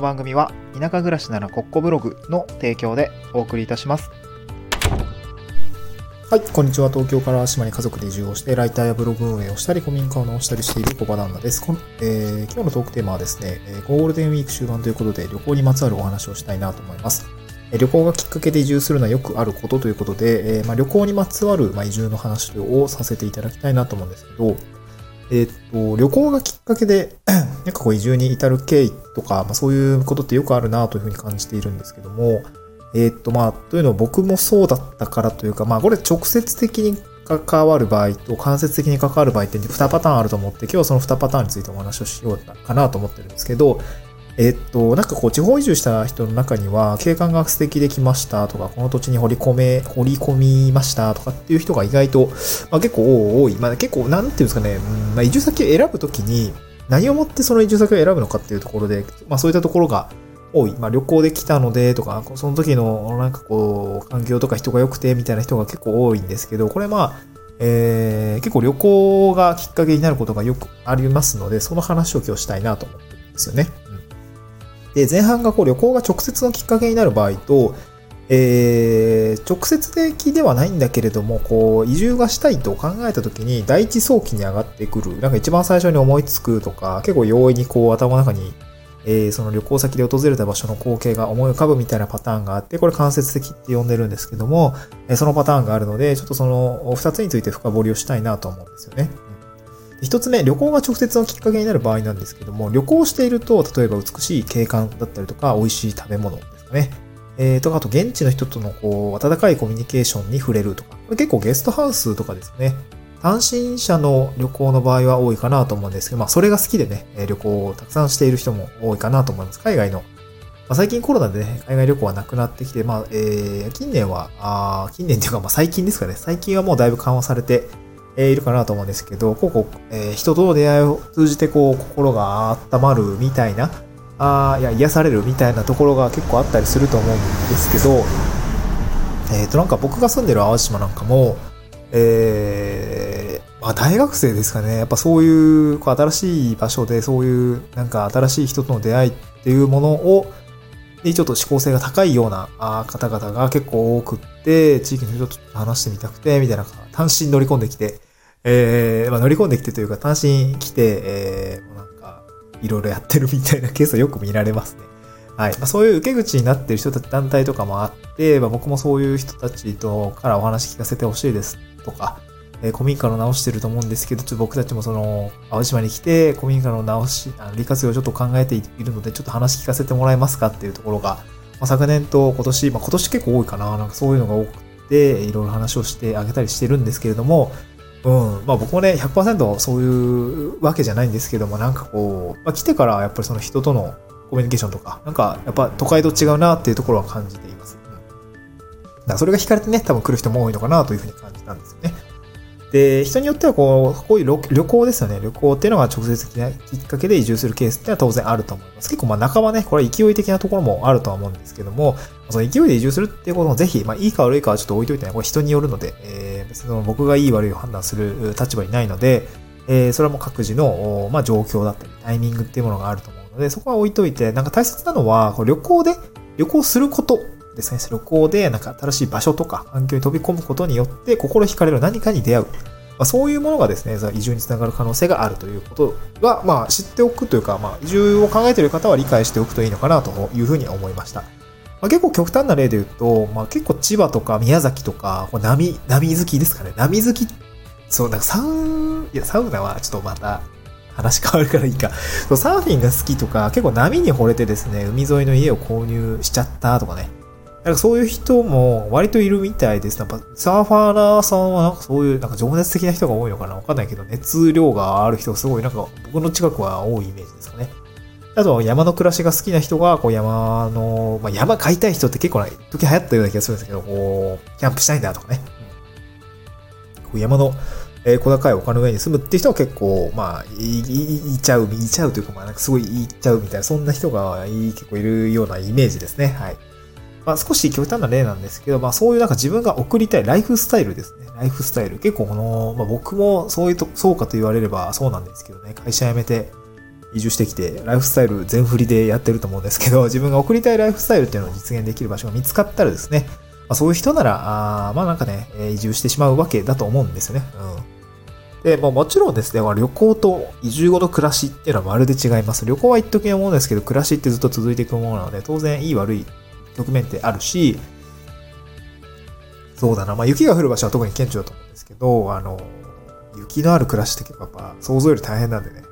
の番組は田舎暮らしならコッコブログの提供でお送りいたします。はい、こんにちは。東京から島に家族で移住をして、ライターやブログ運営をしたり、古民家を直したりしている小場旦那です。こんえー今日のトークテーマはですね、えーゴールデンウィーク終盤ということで、旅行にまつわるお話をしたいなと思います。えー旅行がきっかけで移住するのはよくあることということで、えーまあ、旅行にまつわる、まあ、移住の話をさせていただきたいなと思うんですけど、えーっと、旅行がきっかけで、なんかこう移住に至る経緯とか、まあ、そういうことってよくあるなというふうに感じているんですけども、えーっと、まあ、というのは僕もそうだったからというか、まあ、これ直接的に関わる場合と間接的に関わる場合って2パターンあると思って、今日はその2パターンについてお話をしようかなと思ってるんですけど、えっと、なんかこう、地方移住した人の中には、景観が素敵できましたとか、この土地に掘り込め、掘り込みましたとかっていう人が意外と、まあ、結構多い。まあ、結構、なんていうんですかね、うんまあ、移住先を選ぶときに、何をもってその移住先を選ぶのかっていうところで、まあ、そういったところが多い。まあ、旅行で来たのでとか、その時のなんかこう、環境とか人が良くてみたいな人が結構多いんですけど、これまあ、えー、結構旅行がきっかけになることがよくありますので、その話を今日したいなと思ってるんですよね。で、前半がこう旅行が直接のきっかけになる場合と、えー、直接的ではないんだけれども、こう、移住がしたいと考えたときに、第一早期に上がってくる、なんか一番最初に思いつくとか、結構容易にこう頭の中に、えー、その旅行先で訪れた場所の光景が思い浮かぶみたいなパターンがあって、これ間接的って呼んでるんですけども、え、そのパターンがあるので、ちょっとその二つについて深掘りをしたいなと思うんですよね。一つ目、旅行が直接のきっかけになる場合なんですけども、旅行していると、例えば美しい景観だったりとか、美味しい食べ物ですかね。えー、とか、あと現地の人とのこう、温かいコミュニケーションに触れるとか、これ結構ゲストハウスとかですね。単身者の旅行の場合は多いかなと思うんですけど、まあ、それが好きでね、旅行をたくさんしている人も多いかなと思います。海外の。まあ、最近コロナでね、海外旅行はなくなってきて、まあ、えー、近年は、あ近年っていうか、まあ、最近ですかね。最近はもうだいぶ緩和されて、え、いるかなと思うんですけど、こうこう、えー、人との出会いを通じて、こう、心が温まるみたいな、あいや、癒されるみたいなところが結構あったりすると思うんですけど、えっ、ー、と、なんか僕が住んでる淡路島なんかも、えー、まあ大学生ですかね。やっぱそういう、こう新しい場所で、そういう、なんか新しい人との出会いっていうものを、で、ちょっと思考性が高いような方々が結構多くって、地域の人と話してみたくて、みたいな、単身乗り込んできて、えー、まあ乗り込んできてというか、単身来て、えー、なんか、いろいろやってるみたいなケースはよく見られますね。はい。まあ、そういう受け口になってる人たち、団体とかもあって、まあ、僕もそういう人たちとからお話聞かせてほしいですとか、えー、古民家の直してると思うんですけど、ちょっと僕たちもその、淡路島に来て、古民家の直し、あの利活用をちょっと考えているので、ちょっと話聞かせてもらえますかっていうところが、まあ、昨年と今年、まあ、今年結構多いかな、なんかそういうのが多くて、いろいろ話をしてあげたりしてるんですけれども、うん。まあ僕もね、100%そういうわけじゃないんですけども、なんかこう、まあ来てからやっぱりその人とのコミュニケーションとか、なんかやっぱ都会と違うなっていうところは感じています。うん。だからそれが惹かれてね、多分来る人も多いのかなというふうに感じたんですよね。で、人によってはこう、こういう旅行ですよね。旅行っていうのが直接的なきっかけで移住するケースっていうのは当然あると思います。結構まあ半ばね、これは勢い的なところもあるとは思うんですけども、その勢いで移住するっていうこともぜひ、まあいいか悪いかはちょっと置いといてね、これ人によるので、えー、別に僕がいい悪いを判断する立場にないので、えー、それはもう各自の、まあ状況だったり、タイミングっていうものがあると思うので、そこは置いといて、なんか大切なのは、こう旅行で、旅行することですね。旅行で、なんか新しい場所とか環境に飛び込むことによって、心惹かれる何かに出会う。まあ、そういうものがですね、移住につながる可能性があるということは、まあ、知っておくというか、まあ、移住を考えている方は理解しておくといいのかなというふうに思いました。まあ、結構極端な例で言うと、まあ、結構千葉とか宮崎とか、波、波好きですかね。波好き、そう、なんかサウ、いや、サウナはちょっとまた話変わるからいいか。そうサーフィンが好きとか、結構波に惚れてですね、海沿いの家を購入しちゃったとかね。なんかそういう人も割といるみたいです。やっぱサーファーラーさんはなんかそういうなんか情熱的な人が多いのかなわかんないけど、熱量がある人がすごいなんか僕の近くは多いイメージですかね。あと山の暮らしが好きな人が、こう山の、まあ、山買いたい人って結構な時流行ったような気がするんですけど、こう、キャンプしたいんだとかね。こう山の、えー、小高い丘の上に住むっていう人は結構、まあ、い、い、いちゃう、いっちゃうというか、まあ、なんかすごいいっちゃうみたいな、そんな人が結構いるようなイメージですね。はい。まあ、少し極端な例なんですけど、まあ、そういうなんか自分が送りたいライフスタイルですね。ライフスタイル。結構この、まあ、僕もそういうと、そうかと言われればそうなんですけどね。会社辞めて、移住してきて、ライフスタイル全振りでやってると思うんですけど、自分が送りたいライフスタイルっていうのを実現できる場所が見つかったらですね、まあ、そういう人なら、あまあなんかね、移住してしまうわけだと思うんですよね。うん。で、まあもちろんですね、ま旅行と移住後の暮らしっていうのはまるで違います。旅行は一時のものですけど、暮らしってずっと続いていくものなので、当然いい悪い局面ってあるし、そうだな、まあ雪が降る場所は特に顕著だと思うんですけど、あの、雪のある暮らしって結構やっぱ想像より大変なんでね、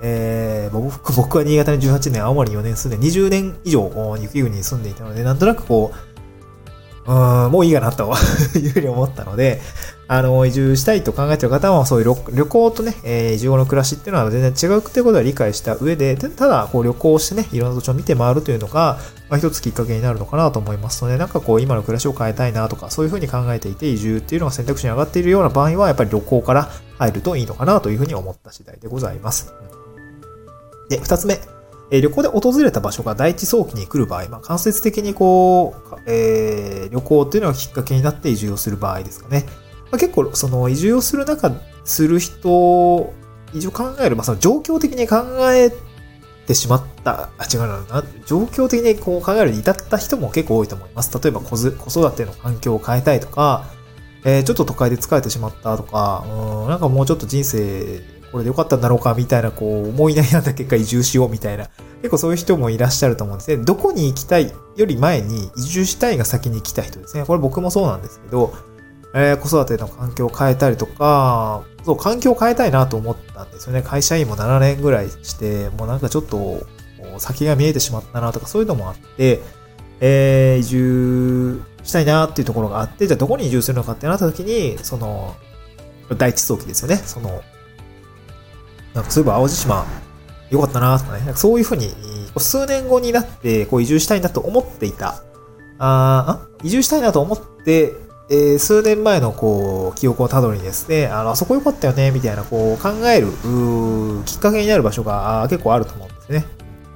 えー、僕は新潟に18年、青森4年住んで、20年以上雪国に住んでいたので、なんとなくこう、うん、もういいかなというふうに思ったので、あの、移住したいと考えている方は、そういう旅行とね、えー、移住後の暮らしっていうのは全然違うっていうことは理解した上で、ただ、こう旅行してね、いろんな土地を見て回るというのが、まあ、一つきっかけになるのかなと思いますので、なんかこう、今の暮らしを変えたいなとか、そういうふうに考えていて、移住っていうのが選択肢に上がっているような場合は、やっぱり旅行から入るといいのかなというふうに思った次第でございます。で、二つ目。え旅行で訪れた場所が第一早期に来る場合、まあ、間接的にこう、えー、旅行っていうのがきっかけになって移住をする場合ですかね。まあ、結構、その移住をする中、する人、移住考える、まあ、その状況的に考えてしまった、あ、違うな、状況的にこう考えるに至った人も結構多いと思います。例えば子育ての環境を変えたいとか、えー、ちょっと都会で疲れてしまったとか、うん、なんかもうちょっと人生これでよかったんだろうかみたいな、こう、思い悩んだ結果移住しようみたいな、結構そういう人もいらっしゃると思うんですね。どこに行きたいより前に移住したいが先に来た人ですね。これ僕もそうなんですけど、えー、子育ての環境を変えたりとか、そう、環境を変えたいなと思ったんですよね。会社員も7年ぐらいして、もうなんかちょっと、先が見えてしまったなとか、そういうのもあって、えー、移住したいなっていうところがあって、じゃあどこに移住するのかってなった時に、その、第一早期ですよね。その、なんかそういえば淡路島良かったなとかね、なんかそういうふうに、数年後になってこう移住したいなと思っていた、ああ？移住したいなと思って、えー、数年前のこう記憶をたどりにですね、あの、あそこ良かったよね、みたいなこう考えるきっかけになる場所が結構あると思うんですね。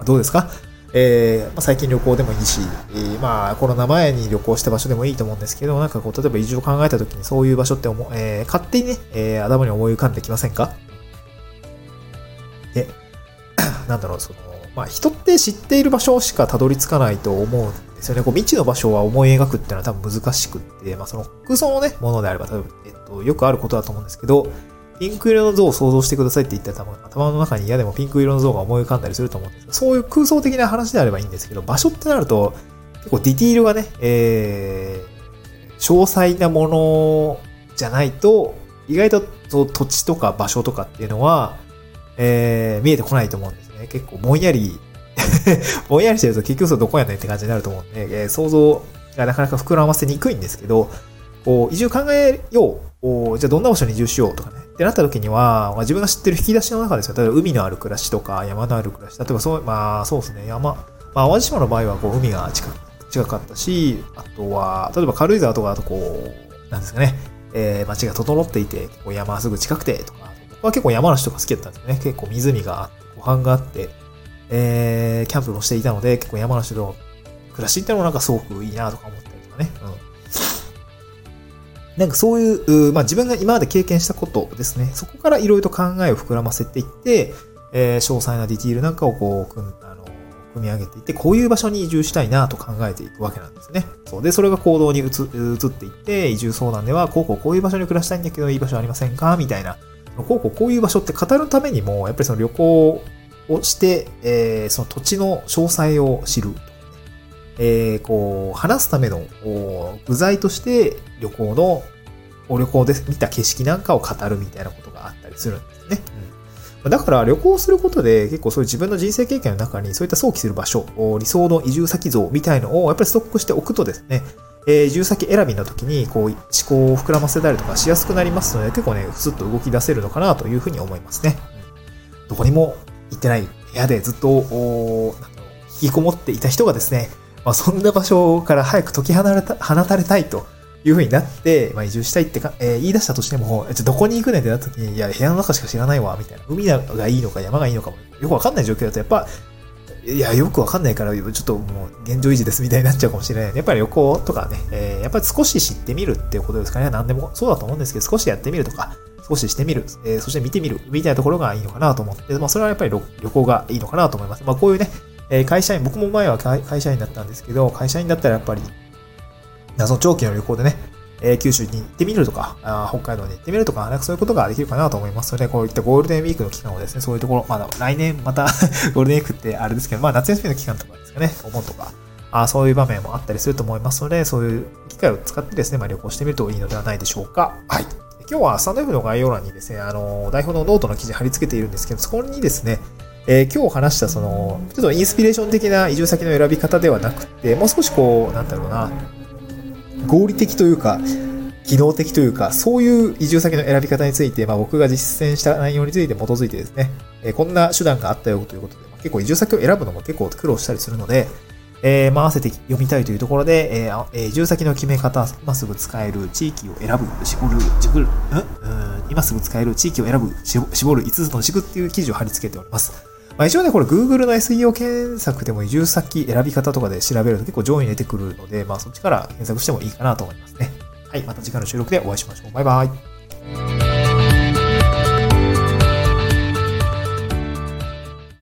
どうですか？えーまあ、最近旅行でもいいし、えー、まあコロナ前に旅行した場所でもいいと思うんですけど、なんかこう、例えば移住を考えた時にそういう場所って思、えー、勝手にね、えー、頭に思い浮かんできませんか？で、なんだろう、その、まあ、人って知っている場所しかたどり着かないと思うですよね。こう未知の場所は思い描くっていうのは多分難しくって、まあ、その空想のね、ものであれば多分、えっと、よくあることだと思うんですけど、ピンク色の像を想像してくださいって言ったら多分頭の中に嫌でもピンク色の像が思い浮かんだりすると思うんですけど、そういう空想的な話であればいいんですけど、場所ってなると、結構ディティールがね、えー、詳細なものじゃないと、意外と土地とか場所とかっていうのは、えー、見えてこないと思うんですね。結構ぼんやり ぼんやりしてると結局そどこやねんって感じになると思うんで、えー、想像がなかなか膨らませにくいんですけど、こう移住考えよう。じゃあどんな場所に移住しようとかね。ってなった時には、まあ、自分が知ってる引き出しの中ですよ。例えば海のある暮らしとか山のある暮らし。例えばそう、まあそうですね。山、まあ淡路島の場合はこう海が近近かったし、あとは、例えば軽井沢とかだとこう、なんですかね。えー、街が整っていて、こう山すぐ近くてとか、は結構山梨とか好きだったんですよね。結構湖があって、湖畔があって、えー、キャンプもしていたので、結構山梨の暮らしっていうのもなんかすごくいいなとか思ったりとかね。うん。なんかそういう、まあ自分が今まで経験したことですね。そこからいろいろと考えを膨らませていって、えー、詳細なディティールなんかをこう、あの、組み上げていって、こういう場所に移住したいなと考えていくわけなんですね。そうで、それが行動に移っていって、移住相談では、こうこうこういう場所に暮らしたいんだけど、いい場所ありませんか？みたいなこうこうこういう場所って語るためにも、やっぱりその旅行をして、えー、その土地の詳細を知る。えー、こう、話すための具材として旅行の、旅行で見た景色なんかを語るみたいなことがあったりするんですね。うん、だから旅行することで結構そういう自分の人生経験の中にそういった想起する場所、理想の移住先像みたいのをやっぱりストックしておくとですね、えー、移住先選びの時に、こう、思考を膨らませたりとかしやすくなりますので、結構ね、スッと動き出せるのかなというふうに思いますね。うん、どこにも行ってない部屋でずっと、お引きこもっていた人がですね、まあ、そんな場所から早く解き放た放たれたいというふうになって、まあ、移住したいってか、えー、言い出したとしても、じゃどこに行くねってなった時に、いや、部屋の中しか知らないわ、みたいな。海がいいのか山がいいのかも、よくわかんない状況だと、やっぱ、いや、よくわかんないから、ちょっともう現状維持ですみたいになっちゃうかもしれない。やっぱり旅行とかね、えー、やっぱり少し知ってみるっていうことですかね。何でもそうだと思うんですけど、少しやってみるとか、少ししてみる、えー、そして見てみる、みたいなところがいいのかなと思って、まあ、それはやっぱり旅行がいいのかなと思います。まあ、こういうね、え会社員、僕も前は会社員だったんですけど、会社員だったらやっぱり、その長期の旅行でね、え九州に行ってみるとか、あ北海道に行ってみるとか、なんかそういうことができるかなと思いますので、こういったゴールデンウィークの期間をですね、そういうところ、まだ来年また ゴールデンウィークってあれですけど、まあ夏休みの期間とかですかね、お盆とか、あそういう場面もあったりすると思いますので、そういう機会を使ってですね、まあ、旅行してみるといいのではないでしょうか。はい。今日はスタンド F の概要欄にですね、あの、台本のノートの記事貼り付けているんですけど、そこにですね、えー、今日話したその、ちょっとインスピレーション的な移住先の選び方ではなくて、もう少しこう、なんだろうな、合理的というか、機能的というか、そういう移住先の選び方について、まあ、僕が実践した内容について基づいてですね、えー、こんな手段があったよということで、まあ、結構移住先を選ぶのも結構苦労したりするので、えー、まあ、合わせて読みたいというところで、えー、えー、移住先の決め方、今すぐ使える地域を選ぶ、絞る、絞る、ん今すぐ使える地域を選ぶ、絞る5つの軸っていう記事を貼り付けております。まあ、一応ね、これ Google の SEO 検索でも移住先選び方とかで調べると結構上位に出てくるので、まあそっちから検索してもいいかなと思いますね。はい、また次回の収録でお会いしましょう。バイバイ。